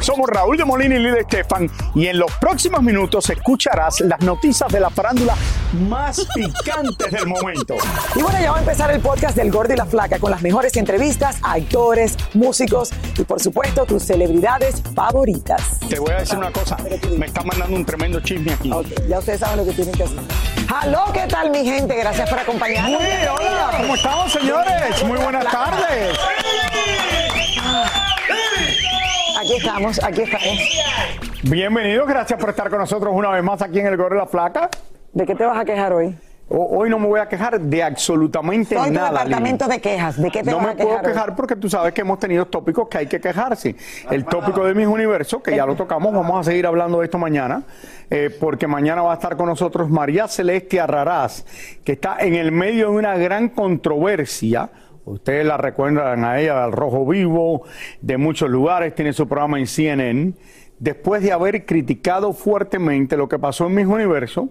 Somos Raúl de Molina y Lidia Estefan y en los próximos minutos escucharás las noticias de la farándula más picantes del momento. Y bueno, ya va a empezar el podcast del Gordi y la Flaca con las mejores entrevistas a actores, músicos y por supuesto tus celebridades favoritas. Te voy a decir una cosa, me está mandando un tremendo chisme aquí. Ok, ya ustedes saben lo que tienen que hacer. ¡Halo! ¿Qué tal mi gente? Gracias por acompañarnos. Muy hola, ¿cómo estamos señores? Muy buenas tardes. Aquí estamos, aquí estamos. Bienvenidos, gracias por estar con nosotros una vez más aquí en el Gordo de la Flaca. ¿De qué te vas a quejar hoy? Hoy no me voy a quejar de absolutamente Soy nada. departamento Lili. de quejas. ¿De qué te No vas me a quejar? puedo hoy? quejar porque tú sabes que hemos tenido tópicos que hay que quejarse. El tópico de mis universos, que ya lo tocamos, vamos a seguir hablando de esto mañana, eh, porque mañana va a estar con nosotros María Celeste Arraraz, que está en el medio de una gran controversia. Ustedes la recuerdan a ella del Rojo Vivo, de muchos lugares, tiene su programa en CNN. Después de haber criticado fuertemente lo que pasó en mis universos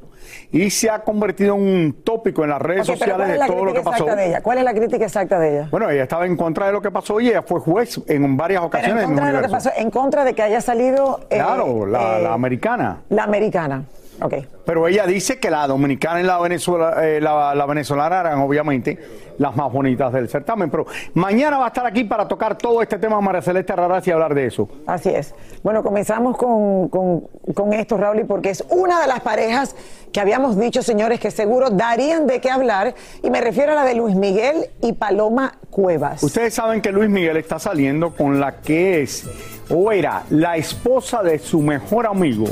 y se ha convertido en un tópico en las redes sociales ¿cuál es de todo lo que pasó. de ella? ¿Cuál es la crítica exacta de ella? Bueno, ella estaba en contra de lo que pasó y ella fue juez en varias ocasiones en contra de lo que universo. pasó, en contra de que haya salido. eh, Claro, la, eh, la americana. la americana. Pero ella dice que la dominicana y la, Venezuela, eh, la, la venezolana eran obviamente las más bonitas del certamen. Pero mañana va a estar aquí para tocar todo este tema María Celeste Raraz y hablar de eso. Así es. Bueno, comenzamos con, con- con esto, Raúl, porque es una de las parejas que habíamos dicho, señores, que seguro darían de qué hablar. Y me refiero a la de Luis Miguel y Paloma Cuevas. Ustedes saben que Luis Miguel está saliendo con la que es o era la esposa de su mejor amigo,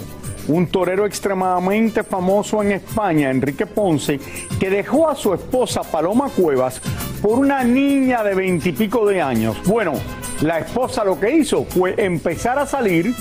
un torero extremadamente famoso en España, Enrique Ponce, que dejó a su esposa Paloma Cuevas por una niña de veintipico de años. Bueno, la esposa lo que hizo fue empezar a salir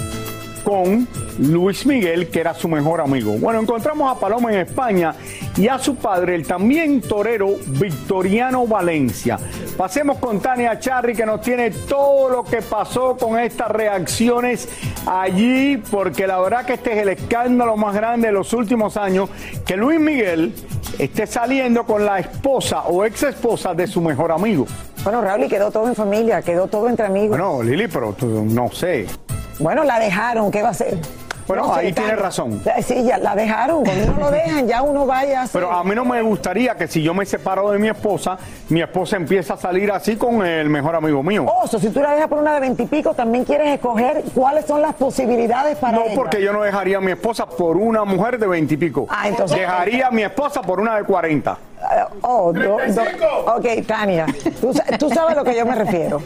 con Luis Miguel, que era su mejor amigo. Bueno, encontramos a Paloma en España y a su padre, el también torero Victoriano Valencia. Pasemos con Tania Charri, que nos tiene todo lo que pasó con estas reacciones allí, porque la verdad que este es el escándalo más grande de los últimos años, que Luis Miguel esté saliendo con la esposa o ex esposa de su mejor amigo. Bueno, Raúl, y quedó todo en familia, quedó todo entre amigos. Bueno, Lili, pero tú- no sé. Bueno, la dejaron, ¿qué va a hacer? Bueno, No ahí tiene razón. Sí, ya la dejaron. Cuando uno lo dejan, ya uno vaya a hacer- Pero a mí no me gustaría que si yo me separo de mi esposa, mi esposa empiece a salir así con el mejor amigo mío. Oso, si tú la dejas por una de veintipico, también quieres escoger cuáles son las posibilidades para No, ella. porque yo no dejaría a mi esposa por una mujer de veintipico. Ah, entonces- Dejaría a mi esposa por una de cuarenta. Eh, oh, do- do- ok, Tania, tú, sa- tú sabes a lo que yo me refiero.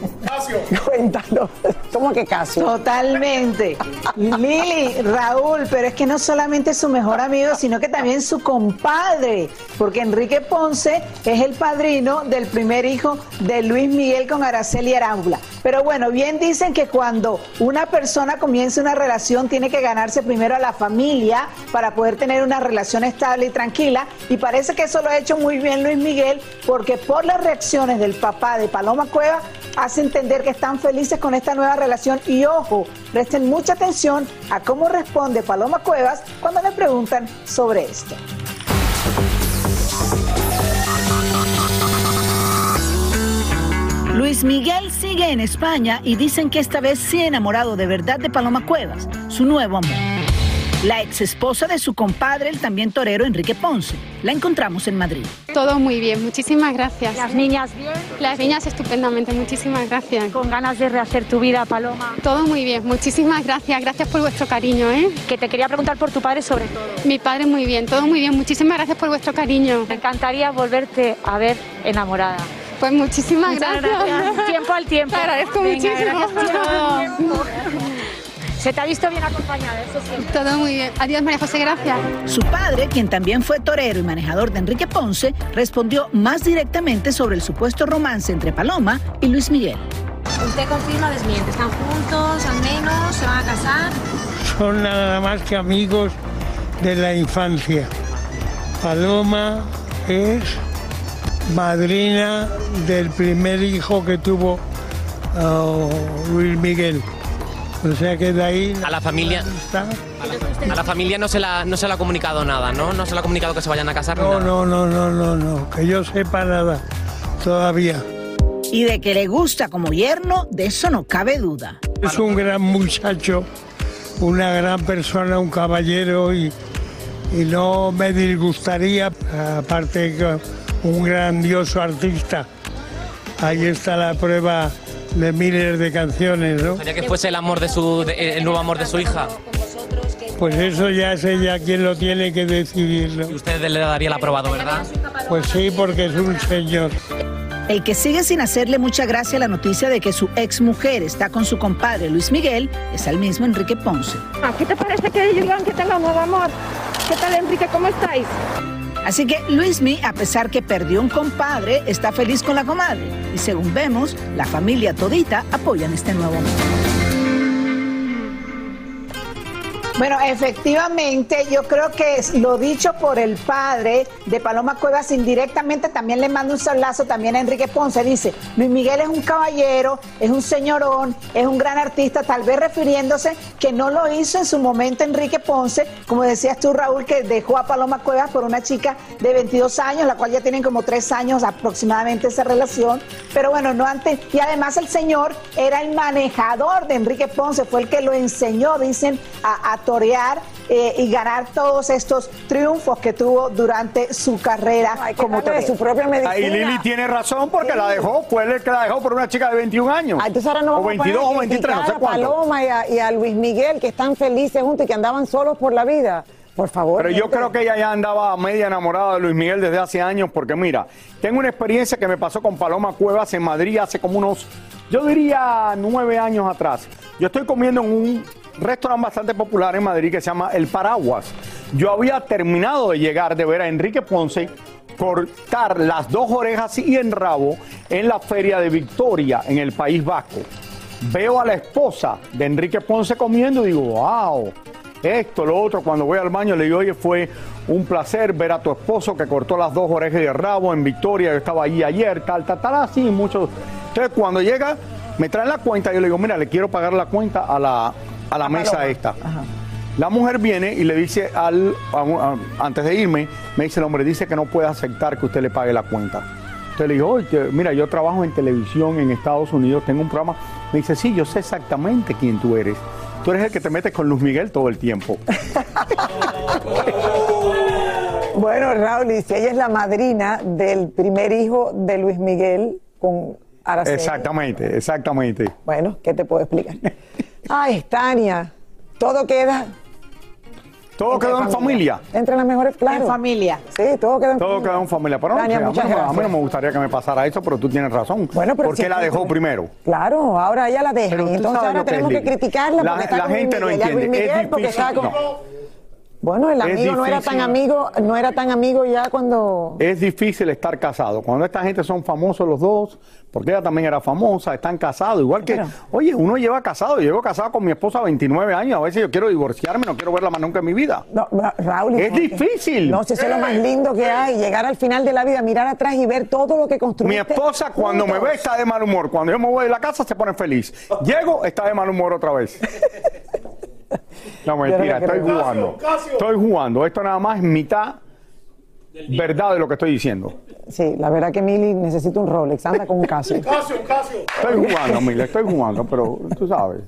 Cuéntalo. ¿Cómo que Casio? Totalmente. Lili, Raúl, pero es que no solamente su mejor amigo, sino que también su compadre, porque Enrique Ponce es el padrino del primer hijo de Luis Miguel con Araceli Arámbula. Pero bueno, bien dicen que cuando una persona comienza una relación tiene que ganarse primero a la familia para poder tener una relación estable y tranquila, y parece que eso lo ha hecho muy muy bien Luis Miguel, porque por las reacciones del papá de Paloma Cueva hace entender que están felices con esta nueva relación y ojo, presten mucha atención a cómo responde Paloma Cuevas cuando le preguntan sobre esto. Luis Miguel sigue en España y dicen que esta vez sí enamorado de verdad de Paloma Cuevas, su nuevo amor. La ex esposa de su compadre, el también torero Enrique Ponce. La encontramos en Madrid. Todo muy bien, muchísimas gracias. ¿Las niñas bien? Las niñas estupendamente, muchísimas gracias. ¿Con ganas de rehacer tu vida, Paloma? Todo muy bien, muchísimas gracias. Gracias por vuestro cariño, ¿eh? Que te quería preguntar por tu padre sobre todo. Mi padre muy bien, todo muy bien. Muchísimas gracias por vuestro cariño. Me encantaría volverte a ver enamorada. Pues muchísimas gracias. gracias. Tiempo al tiempo. Te agradezco Venga, muchísimo. gracias. Se te ha visto bien acompañada, eso sí. Todo muy bien. Adiós, María José, gracias. Su padre, quien también fue torero y manejador de Enrique Ponce, respondió más directamente sobre el supuesto romance entre Paloma y Luis Miguel. ¿Usted confirma o desmiente? ¿Están juntos al menos? ¿Se van a casar? son nada más que amigos de la infancia. Paloma es madrina del primer hijo que tuvo ah, Luis Miguel. O sea que de ahí... A la familia. está. A la familia no se, la, no se le ha comunicado nada, ¿no? No se le ha comunicado que se vayan a casar. ni No, nada. no, no, no, no, no, que yo sepa nada todavía. Y de que le gusta como yerno, de eso no cabe duda. Es un gran muchacho, una gran persona, un caballero y, y no me disgustaría, aparte que un grandioso artista. Ahí está la prueba de miles de canciones, ¿no? Gustaría que fuese el amor de su, de- el nuevo amor de su hija. Pues eso ya es ella quien lo tiene que decidir. ¿no? Y usted le daría el aprobado, ¿verdad? Pues sí, porque es un señor. El que sigue sin hacerle mucha gracia la noticia de que su ex mujer está con su compadre Luis Miguel es el mismo Enrique Ponce. Ah, ¿Qué te parece que digan que tenga un nuevo amor? ¿Qué tal, Enrique? ¿Cómo estáis? Así que Luismi, a pesar que perdió un compadre, está feliz con la comadre. Y según vemos, la familia todita apoyan este nuevo amor. Bueno, efectivamente, yo creo que lo dicho por el padre de Paloma Cuevas indirectamente también le manda un sablazo también a Enrique Ponce. Dice, Luis Miguel es un caballero, es un señorón, es un gran artista, tal vez refiriéndose que no lo hizo en su momento Enrique Ponce, como decías tú, Raúl, que dejó a Paloma Cuevas por una chica de 22 años, la cual ya tienen como tres años aproximadamente esa relación. Pero bueno, no antes. Y además el señor era el manejador de Enrique Ponce, fue el que lo enseñó, dicen, a, a torear eh, y ganar todos estos triunfos que tuvo durante su carrera como darle de torero. su propia medicina. Ahí Lili tiene razón porque la dejó, fue el que la dejó por una chica de 21 años. Ah, Entonces ahora no o vamos a poner 22 a o 23, no sé criticar a cuánto. Paloma y a, y a Luis Miguel que están felices juntos y que andaban solos por la vida. Por favor. Pero yo creo que ella ya andaba media enamorada de Luis Miguel desde hace años, porque mira, tengo una experiencia que me pasó con Paloma Cuevas en Madrid hace como unos, yo diría nueve años atrás. Yo estoy comiendo en un restaurante bastante popular en Madrid que se llama El Paraguas. Yo había terminado de llegar de ver a Enrique Ponce cortar las dos orejas y en rabo en la feria de Victoria en el País Vasco. Veo a la esposa de Enrique Ponce comiendo y digo, wow, esto, lo otro. Cuando voy al baño le digo, oye, fue un placer ver a tu esposo que cortó las dos orejas de rabo en Victoria. Yo estaba allí ayer, tal, tal, tal, así, muchos. Entonces, cuando llega, me traen la cuenta. Yo le digo, mira, le quiero pagar la cuenta a la, a la mesa Paloma. esta. La mujer viene y le dice al, a un- a- antes de irme, me dice el hombre, dice que no puede aceptar que usted le pague la cuenta. Entonces le digo, oye, mira, yo trabajo en televisión en Estados Unidos, tengo un programa. Me dice, sí, yo sé exactamente quién tú eres. Tú eres el que te metes con Luz Miguel todo el tiempo. Bueno, Raúl, y si ella es la madrina del primer hijo de Luis Miguel con Araceli. exactamente, exactamente. Bueno, ¿qué te puedo explicar? Ay, Tania, todo queda. Todo quedó en familia. Entre las mejores, claro. En familia. Sí, todo quedó en Todo familia. quedó en familia. Pero no, Tania, a, mí no, me- a mí gracias. no me gustaría que me pasara eso, pero tú tienes razón. Bueno, pero porque si la dejó primero. Claro, ahora ella la deja. Entonces ahora lo que es, tenemos que criticarla La- porque está la con gente no Miguel. Entiende, es porque difícil, está con... no. Bueno, el amigo no era tan amigo, no era tan amigo ya cuando Es difícil estar casado. Cuando esta gente son famosos los dos, porque ella también era famosa, están casados. Igual que, oye, uno lleva casado. Yo llevo casado con mi esposa 29 años. A veces yo quiero divorciarme, no quiero verla más nunca en mi vida. Raúl. Es difícil. No, si eso es lo más lindo que hay, llegar al final de la vida, mirar atrás y ver todo lo que Mi construiste. esposa cuando me ve está de mal humor. Cuando yo me voy de la casa se pone feliz. Llego, está de mal humor otra vez. No, mentira, estoy jugando. Estoy jugando. Esto nada más es mitad verdad de lo que estoy diciendo. Sí, la verdad que Mili necesita un Rolex, anda con un Casio. Estoy jugando, Mila, estoy jugando, pero tú sabes.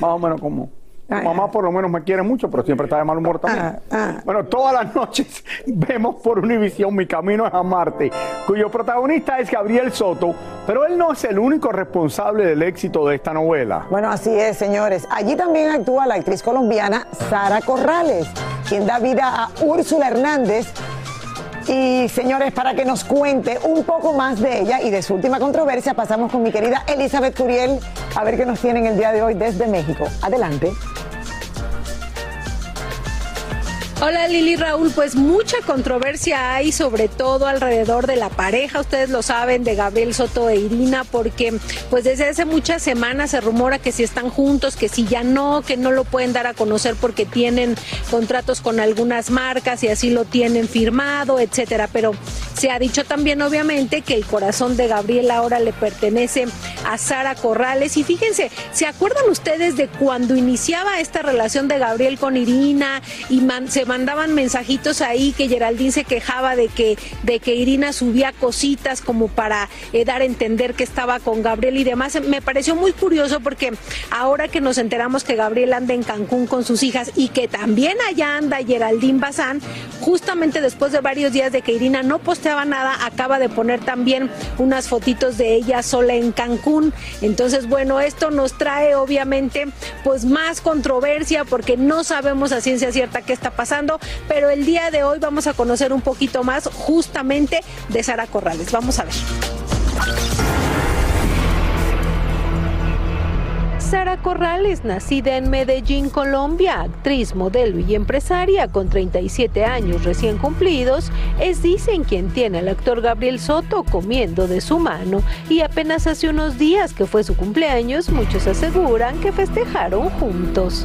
Más o menos como. Tu mamá por lo menos me quiere mucho, pero siempre está de mal humor también. Bueno, todas las noches vemos por Univisión Mi Camino es a Marte, cuyo protagonista es Gabriel Soto, pero él no es el único responsable del éxito de esta novela. Bueno, así es, señores. Allí también actúa la actriz colombiana Sara Corrales, quien da vida a Úrsula Hernández. Y señores, para que nos cuente un poco más de ella y de su última controversia, pasamos con mi querida Elizabeth Curiel a ver qué nos tienen el día de hoy desde México. Adelante. Hola Lili Raúl, pues mucha controversia hay sobre todo alrededor de la pareja, ustedes lo saben, de Gabriel Soto e Irina, porque pues desde hace muchas semanas se rumora que si están juntos, que si ya no, que no lo pueden dar a conocer porque tienen contratos con algunas marcas y así lo tienen firmado, etcétera. Pero se ha dicho también obviamente que el corazón de Gabriel ahora le pertenece a Sara Corrales y fíjense, ¿se acuerdan ustedes de cuando iniciaba esta relación de Gabriel con Irina y se mandaban mensajitos ahí que Geraldine se quejaba de que, de que Irina subía cositas como para eh, dar a entender que estaba con Gabriel y demás. Me pareció muy curioso porque ahora que nos enteramos que Gabriel anda en Cancún con sus hijas y que también allá anda Geraldine Bazán, justamente después de varios días de que Irina no posteaba nada, acaba de poner también unas fotitos de ella sola en Cancún. Entonces, bueno, esto nos trae obviamente pues más controversia porque no sabemos a ciencia cierta qué está pasando, pero el día de hoy vamos a conocer un poquito más justamente de Sara Corrales. Vamos a ver. Sara Corrales, nacida en Medellín, Colombia, actriz, modelo y empresaria con 37 años recién cumplidos, es dicen quien tiene al actor Gabriel Soto comiendo de su mano y apenas hace unos días que fue su cumpleaños, muchos aseguran que festejaron juntos.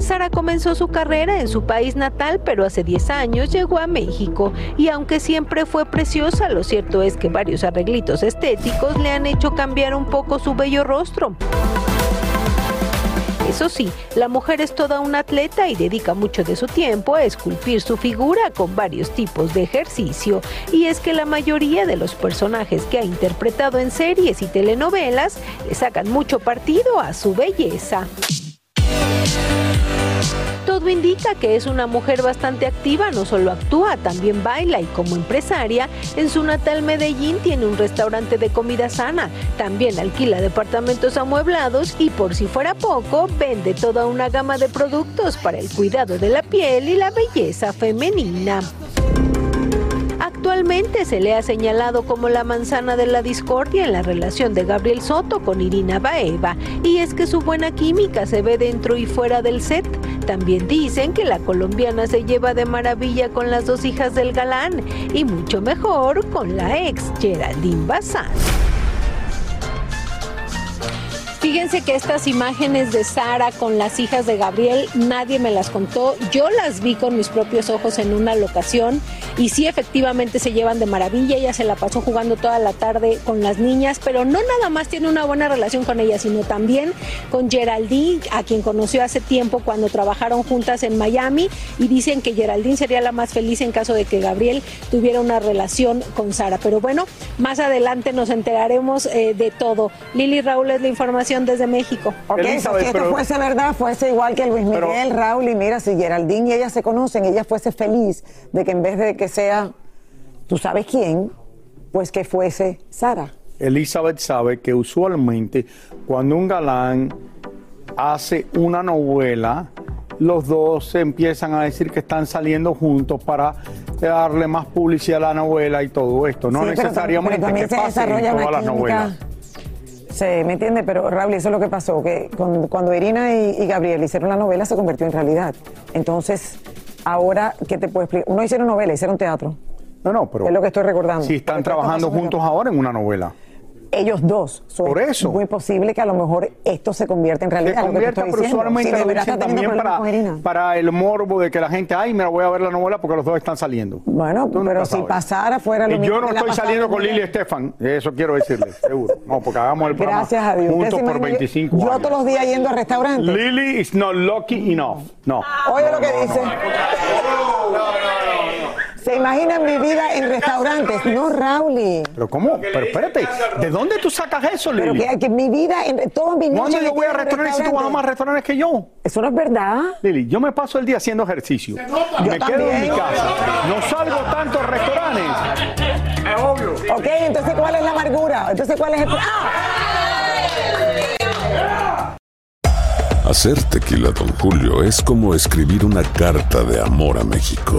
Sara comenzó su carrera en su país natal, pero hace 10 años llegó a México y aunque siempre fue preciosa, lo cierto es que varios arreglitos estéticos le han hecho cambiar un poco su bello rostro. Eso sí, la mujer es toda una atleta y dedica mucho de su tiempo a esculpir su figura con varios tipos de ejercicio. Y es que la mayoría de los personajes que ha interpretado en series y telenovelas le sacan mucho partido a su belleza. Todo indica que es una mujer bastante activa, no solo actúa, también baila y como empresaria, en su natal Medellín tiene un restaurante de comida sana, también alquila departamentos amueblados y por si fuera poco, vende toda una gama de productos para el cuidado de la piel y la belleza femenina. Actualmente se le ha señalado como la manzana de la discordia en la relación de Gabriel Soto con Irina Baeva, y es que su buena química se ve dentro y fuera del set. También dicen que la colombiana se lleva de maravilla con las dos hijas del galán y mucho mejor con la ex Geraldine Bazán. Fíjense que estas imágenes de Sara con las hijas de Gabriel, nadie me las contó. Yo las vi con mis propios ojos en una locación y sí, efectivamente se llevan de maravilla. Ella se la pasó jugando toda la tarde con las niñas, pero no nada más tiene una buena relación con ellas, sino también con Geraldine, a quien conoció hace tiempo cuando trabajaron juntas en Miami. Y dicen que Geraldine sería la más feliz en caso de que Gabriel tuviera una relación con Sara. Pero bueno, más adelante nos enteraremos eh, de todo. Lili Raúl es la información desde México. Ok, si esto fuese verdad, fuese igual que Luis Miguel, Raúl, y mira, si Geraldine y ella se conocen, ella fuese feliz de que en vez de que sea, tú sabes quién, pues que fuese Sara. Elizabeth sabe que usualmente cuando un galán hace una novela, los dos se empiezan a decir que están saliendo juntos para darle más publicidad a la novela y todo esto. No Sí, pero necesariamente pero también que se pase en todas las novelas. Sé, ¿me entiendes? Pero Raúl, eso es lo que pasó, que cuando, cuando Irina y, y Gabriel hicieron la novela se convirtió en realidad. Entonces, ahora, ¿qué te puedo explicar? No hicieron novela, hicieron teatro. No, no, pero. Es lo que estoy recordando. Si están trabajando juntos ahora en una novela. Ellos dos. So, Por es eso. muy posible que a lo mejor esto se convierta en realidad. Se convierta, pero de lo dicen también para, para el morbo de que la gente, ay, me la voy a ver la novela porque los dos están saliendo. Bueno, pero si sabes. pasara fuera lo Y mismo yo no estoy saliendo con. Lili Estefan, eso quiero decirle, seguro. No, porque hagamos el programa Gracias a Dios. ¿Usted juntos por imagina? 25 Yo años. todos los días yendo a restaurantes. Lily is not lucky enough. No. Oye lo que dice. ¿Se imaginan mi vida en restaurantes? No, Rauli. Pero ¿cómo? Pero espérate, ¿de dónde tú sacas eso, Pero Lili? que, que mi vida, en, todas mis ¿Cuándo yo voy a restaurantes si tú vas a más restaurantes que yo? Eso no es verdad. Lili, yo me paso el día haciendo ejercicio. Yo me quedo en mi casa. No salgo tanto a restaurantes. Es obvio. Ok, entonces ¿cuál es la amargura? Entonces ¿cuál es el... ¡Ah! Hacer tequila, Don Julio, es como escribir una carta de amor a México.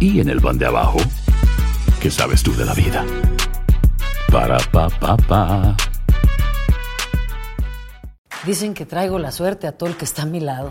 y en el pan de abajo, ¿qué sabes tú de la vida? Para, pa, pa, pa. Dicen que traigo la suerte a todo el que está a mi lado.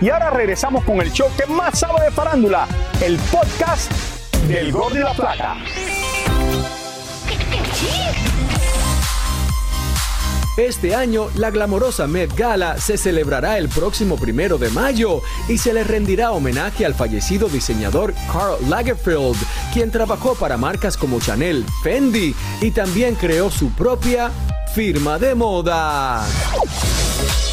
Y ahora regresamos con el show que más sabe de farándula, el podcast del Gol de la Plata. Este año, la glamorosa Met Gala se celebrará el próximo primero de mayo y se le rendirá homenaje al fallecido diseñador Karl Lagerfeld, quien trabajó para marcas como Chanel, Fendi y también creó su propia firma de moda.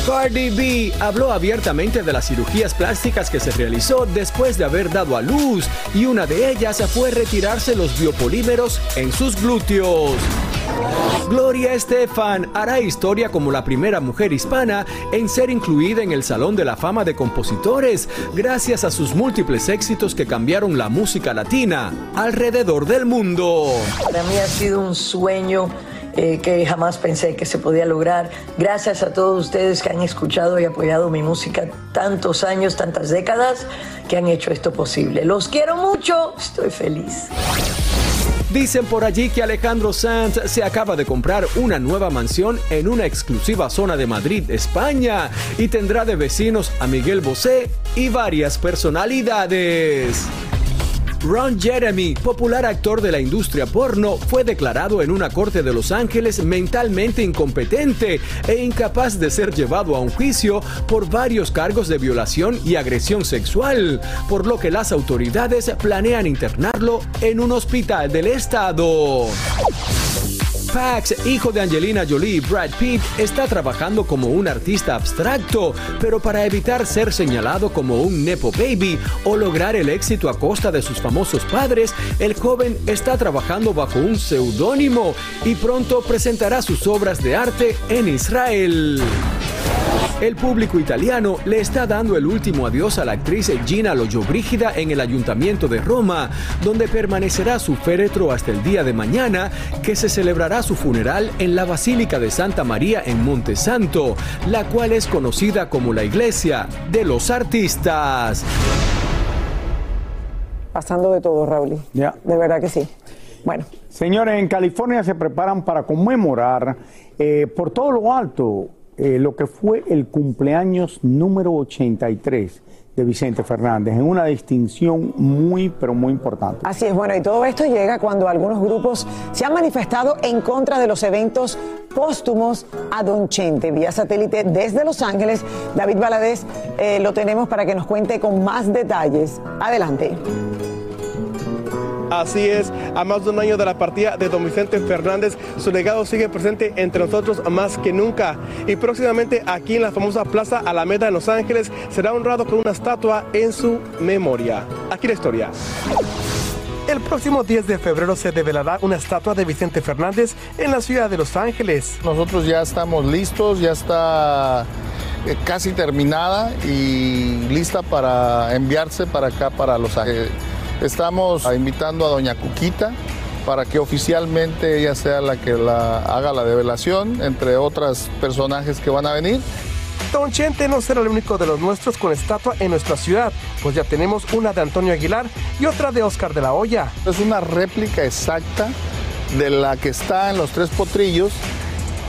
Cardi B habló abiertamente de las cirugías plásticas que se realizó después de haber dado a luz y una de ellas fue retirarse los biopolímeros en sus glúteos. Gloria Estefan hará historia como la primera mujer hispana en ser incluida en el Salón de la Fama de Compositores, gracias a sus múltiples éxitos que cambiaron la música latina alrededor del mundo. Para mí ha sido un sueño eh, que jamás pensé que se podía lograr. Gracias a todos ustedes que han escuchado y apoyado mi música tantos años, tantas décadas, que han hecho esto posible. Los quiero mucho, estoy feliz. Dicen por allí que Alejandro Sanz se acaba de comprar una nueva mansión en una exclusiva zona de Madrid, España, y tendrá de vecinos a Miguel Bosé y varias personalidades. Ron Jeremy, popular actor de la industria porno, fue declarado en una corte de Los Ángeles mentalmente incompetente e incapaz de ser llevado a un juicio por varios cargos de violación y agresión sexual, por lo que las autoridades planean internarlo en un hospital del estado. Pax, hijo de Angelina Jolie Brad Pitt, está trabajando como un artista abstracto, pero para evitar ser señalado como un Nepo Baby o lograr el éxito a costa de sus famosos padres, el joven está trabajando bajo un seudónimo y pronto presentará sus obras de arte en Israel. El público italiano le está dando el último adiós a la actriz Gina Lollobrigida en el Ayuntamiento de Roma, donde permanecerá su féretro hasta el día de mañana, que se celebrará su funeral en la Basílica de Santa María en Montesanto, la cual es conocida como la Iglesia de los Artistas. Pasando de todo, Raúl. Ya. De verdad que sí. Bueno. Señores, en California se preparan para conmemorar eh, por todo lo alto eh, lo que fue el cumpleaños número 83 de Vicente Fernández, en una distinción muy, pero muy importante. Así es, bueno, y todo esto llega cuando algunos grupos se han manifestado en contra de los eventos póstumos a Don Chente. Vía satélite desde Los Ángeles, David Valadez eh, lo tenemos para que nos cuente con más detalles. Adelante. Así es, a más de un año de la partida de don Vicente Fernández, su legado sigue presente entre nosotros más que nunca. Y próximamente aquí en la famosa Plaza Alameda en Los Ángeles será honrado con una estatua en su memoria. Aquí la historia. El próximo 10 de febrero se develará una estatua de Vicente Fernández en la ciudad de Los Ángeles. Nosotros ya estamos listos, ya está eh, casi terminada y lista para enviarse para acá, para Los Ángeles. Estamos invitando a doña Cuquita para que oficialmente ella sea la que la haga la develación, entre otros personajes que van a venir. Don Chente no será el único de los nuestros con estatua en nuestra ciudad, pues ya tenemos una de Antonio Aguilar y otra de Oscar de la Hoya. Es una réplica exacta de la que está en los tres potrillos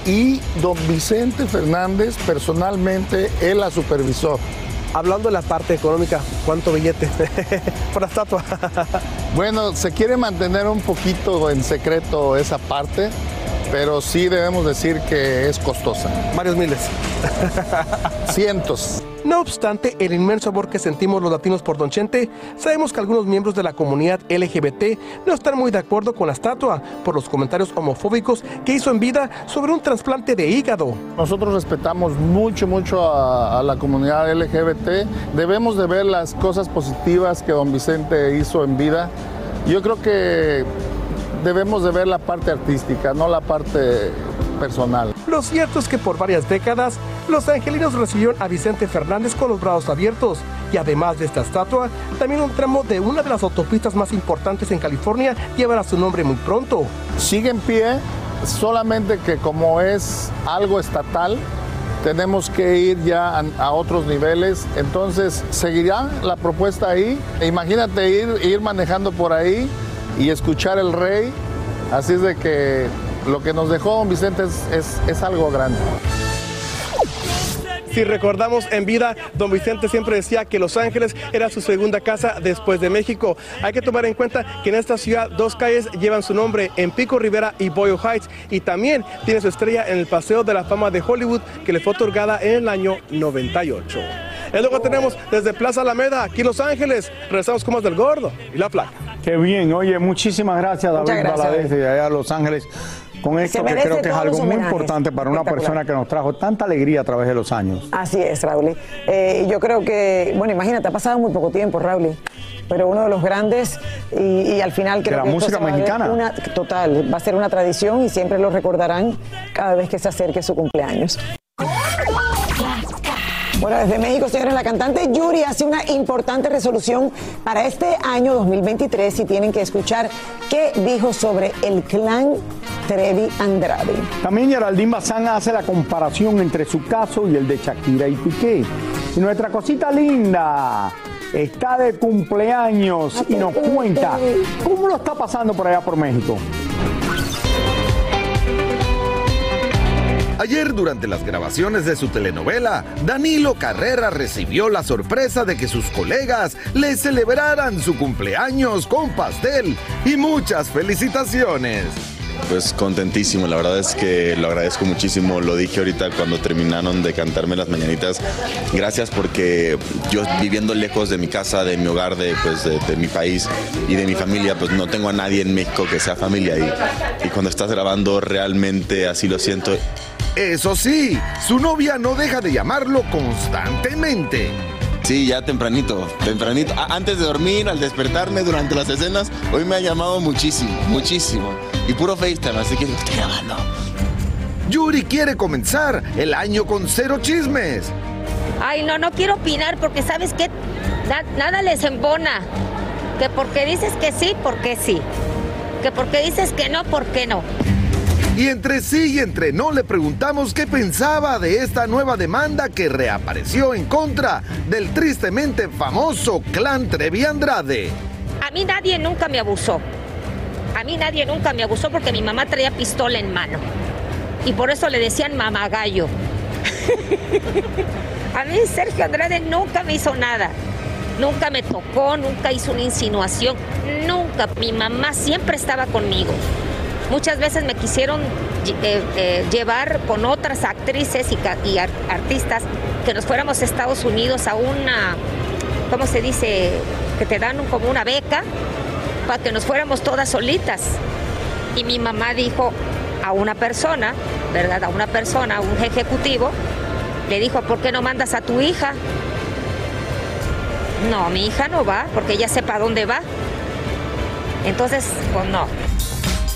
y don Vicente Fernández personalmente él la supervisó. Hablando de la parte económica, ¿cuánto billete por la estatua? bueno, se quiere mantener un poquito en secreto esa parte, pero sí debemos decir que es costosa. Varios miles. Cientos. No obstante el inmenso amor que sentimos los latinos por Don Chente, sabemos que algunos miembros de la comunidad LGBT no están muy de acuerdo con la estatua por los comentarios homofóbicos que hizo en vida sobre un trasplante de hígado. Nosotros respetamos mucho, mucho a, a la comunidad LGBT. Debemos de ver las cosas positivas que don Vicente hizo en vida. Yo creo que debemos de ver la parte artística, no la parte personal. Lo cierto es que por varias décadas, los angelinos recibieron a Vicente Fernández con los brazos abiertos y además de esta estatua, también un tramo de una de las autopistas más importantes en California llevará su nombre muy pronto. Sigue en pie, solamente que como es algo estatal, tenemos que ir ya a, a, otros niveles. Entonces, seguirá la propuesta ahí. Imagínate ir, ir manejando por ahí y escuchar el rey. Así es de que lo que nos dejó don Vicente es, es, algo grande. Si recordamos en vida, don Vicente siempre decía que Los Ángeles era su segunda casa después de México. Hay que tomar en cuenta que en esta ciudad dos calles llevan su nombre, en Pico Rivera y Boyle Heights, y también tiene su estrella en el Paseo de la Fama de Hollywood, que le fue otorgada en el año 98. Es lo que tenemos desde Plaza Alameda, aquí en Los Ángeles. Regresamos con más del gordo y la placa. Qué bien, oye, muchísimas gracias David Valadez de allá a Los Ángeles con esto que creo que es algo muy importante para una persona que nos trajo tanta alegría a través de los años. Así es, Raúl. Eh, yo creo que, bueno, imagínate, ha pasado muy poco tiempo, Raúl. Pero uno de los grandes y, y al final creo la que música mexicana. Una, total, va a ser una tradición y siempre lo recordarán cada vez que se acerque su cumpleaños. Bueno, desde México, señores, la cantante Yuri hace una importante resolución para este año 2023 y tienen que escuchar qué dijo sobre el clan Trevi Andrade. También Geraldine Bazán hace la comparación entre su caso y el de Shakira y Piqué. Y nuestra cosita linda está de cumpleaños y nos cuenta cómo lo está pasando por allá por México. Ayer, durante las grabaciones de su telenovela, Danilo Carrera recibió la sorpresa de que sus colegas le celebraran su cumpleaños con pastel y muchas felicitaciones. Pues contentísimo, la verdad es que lo agradezco muchísimo, lo dije ahorita cuando terminaron de cantarme las mañanitas, gracias porque yo viviendo lejos de mi casa, de mi hogar, de, pues, de, mi país y de mi familia, pues no tengo a nadie en México que sea familia y, y cuando estás grabando realmente así lo siento. Eso sí, su novia no deja de llamarlo constantemente. Sí, ya tempranito, tempranito. Antes de dormir, al despertarme durante las escenas, hoy me ha llamado muchísimo, muchísimo. Y puro FaceTime, así que estoy grabando. Yuri quiere comenzar el año con cero chismes. Ay, no, no quiero opinar porque sabes que nada les embona. Que porque dices que sí, porque sí. Que porque dices que no, porque no. Y entre sí y entre no le preguntamos qué pensaba de esta nueva demanda que reapareció en contra del tristemente famoso clan Trevi Andrade. A mí nadie nunca me abusó. A mí nadie nunca me abusó porque mi mamá traía pistola en mano. Y por eso le decían mamagallo. A mí Sergio Andrade nunca me hizo nada. Nunca me tocó, nunca hizo una insinuación, nunca. Mi mamá siempre estaba conmigo. Muchas veces me quisieron eh, eh, llevar con otras actrices y, artistas que nos fuéramos a Estados Unidos a una, ¿cómo se dice? Que te dan como una beca para que nos fuéramos todas solitas. Y mi mamá dijo a una persona, ¿verdad? A una persona, a un ejecutivo, le dijo, ¿por qué no mandas a tu hija? No, mi hija no va, porque ella sepa dónde va. Entonces, pues no.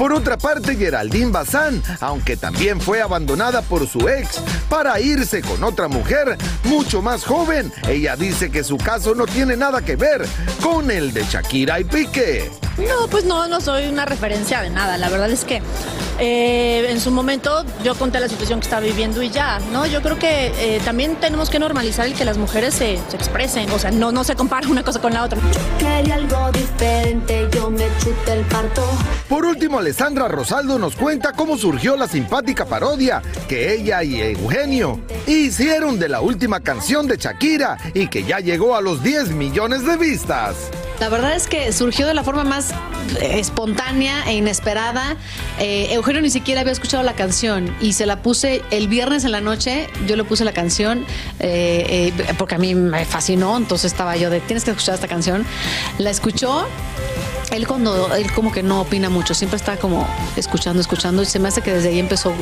Por otra parte, Geraldine Bazán, aunque también fue abandonada por su ex para irse con otra mujer mucho más joven, ella dice que su caso no tiene nada que ver con el de Shakira y Piqué. No, pues no, no soy una referencia de nada. La verdad es que eh, en su momento yo conté la situación que estaba viviendo y ya, ¿no? Yo creo que eh, también tenemos que normalizar el que las mujeres se, se expresen. O sea, no, no se compara una cosa con la otra. Quería algo diferente, yo me chuté el parto. Por último, Alessandra Rosaldo nos cuenta cómo surgió la simpática parodia que ella y Eugenio hicieron de la última canción de Shakira y que ya llegó a los 10 millones de vistas. La verdad es que surgió de la forma más eh, espontánea e inesperada. Eh, Eugenio ni siquiera había escuchado la canción y se la puse el viernes en la noche. Yo le puse la canción eh, eh, porque a mí me fascinó. Entonces estaba yo de tienes que escuchar esta canción. La escuchó. Él cuando él como que no opina mucho, siempre está como escuchando, escuchando y se me hace que desde ahí empezó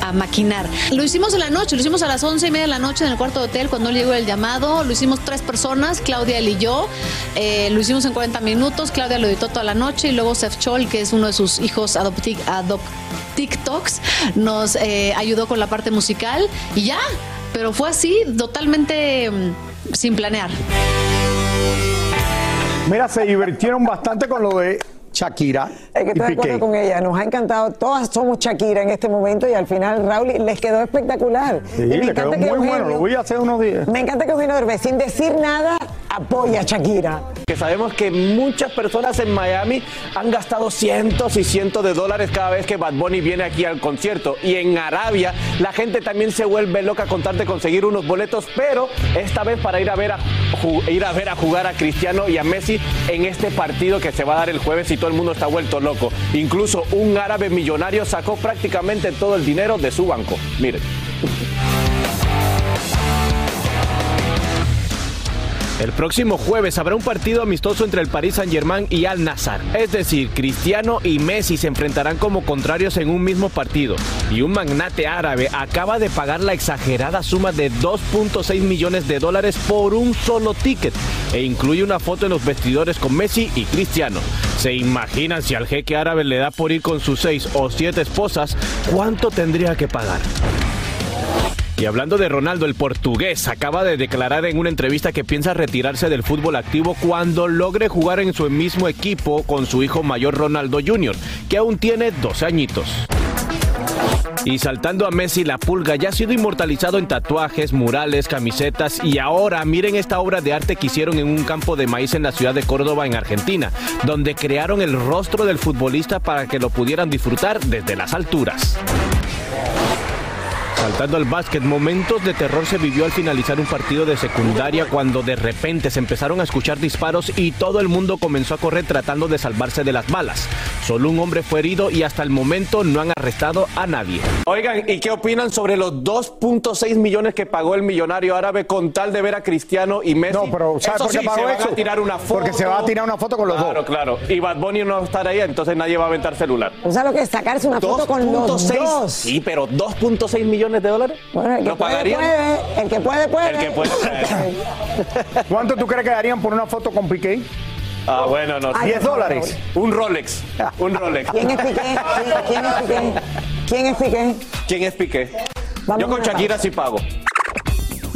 a maquinar. Lo hicimos en la noche, lo hicimos a las once y media de la noche en el cuarto de hotel cuando llegó el llamado. Lo hicimos tres personas, Claudia, él y yo. Eh, lo hicimos en 40 minutos. Claudia lo editó toda la noche y luego Seth Chol, que es uno de sus hijos adopti adop TikToks, nos eh, ayudó con la parte musical y ya. Pero fue así, totalmente mm, sin planear. Mira, se divirtieron bastante con lo de Shakira Es que estoy de acuerdo con ella, nos ha encantado. Todas somos Shakira en este momento y al final, Raúl, les quedó espectacular. Sí, Y me le encanta quedó que muy bueno, Eugenio- lo voy a hacer unos días. Me encanta que Eugenio Derbez, sin decir nada, apoya a Shakira. Que sabemos que muchas personas en Miami han gastado cientos y cientos de dólares cada vez que Bad Bunny viene aquí al concierto. Y en Arabia la gente también se vuelve loca con tal de conseguir unos boletos, pero esta vez para ir a ver a, ir a ver a jugar a Cristiano y a Messi en este partido que se va a dar el jueves y todo el mundo está vuelto loco. Incluso un árabe millonario sacó prácticamente todo el dinero de su banco. Miren. El próximo jueves habrá un partido amistoso entre el Paris Saint-Germain y Al Nassr. Es decir, Cristiano y Messi se enfrentarán como contrarios en un mismo partido. Y un magnate árabe acaba de pagar la exagerada suma de 2.6 millones de dólares por un solo ticket. E incluye una foto en los vestidores con Messi y Cristiano. ¿Se imaginan si al jeque árabe le da por ir con sus seis o siete esposas? ¿Cuánto tendría que pagar? Y hablando de Ronaldo, el portugués acaba de declarar en una entrevista que piensa retirarse del fútbol activo cuando logre jugar en su mismo equipo con su hijo mayor Ronaldo Jr., que aún tiene 12 añitos. Y saltando a Messi, la pulga ya ha sido inmortalizado en tatuajes, murales, camisetas y ahora miren esta obra de arte que hicieron en un campo de maíz en la ciudad de Córdoba, en Argentina, donde crearon el rostro del futbolista para que lo pudieran disfrutar desde las alturas. Saltando al básquet, momentos de terror se vivió al finalizar un partido de secundaria cuando de repente se empezaron a escuchar disparos y todo el mundo comenzó a correr tratando de salvarse de las balas. Solo un hombre fue herido y hasta el momento no han arrestado a nadie. Oigan, ¿y qué opinan sobre los 2.6 millones que pagó el millonario árabe con tal de ver a Cristiano y Messi? No, pero ¿sabes Eso por qué sí, pagó se eso? a tirar una foto. Porque se va a tirar una foto con los Claro, dos. claro. Y Bad Bunny no va a estar ahí, entonces nadie va a aventar celular. O sea, lo que es sacarse una foto con los 2.6 dos. Sí, pero 2.6 millones de dólares. Bueno, el que ¿Lo puede, pagarían? puede. El que puede, puede. El que puede. ¿Cuánto tú crees que darían por una foto con Piqué? Ah, bueno, no. Ay, 10 dólares. Un Rolex. Un Rolex. ¿Quién es Piqué? ¿Quién, quién es Piqué? ¿Quién es Piqué? ¿Quién es Piqué? Yo con Shakira sí pago.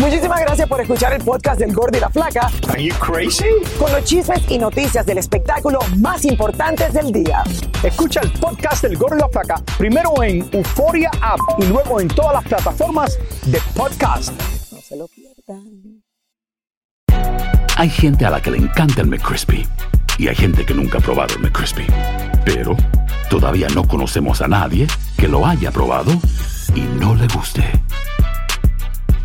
Muchísimas gracias por escuchar el podcast del Gordo y la Flaca. Are you crazy? Con los chismes y noticias del espectáculo más importantes del día. Escucha el podcast del Gordo y la Flaca primero en Euforia App y luego en todas las plataformas de podcast. No se lo pierdan. Hay gente a la que le encanta el McCrispy y hay gente que nunca ha probado el McCrispy. Pero todavía no conocemos a nadie que lo haya probado y no le guste.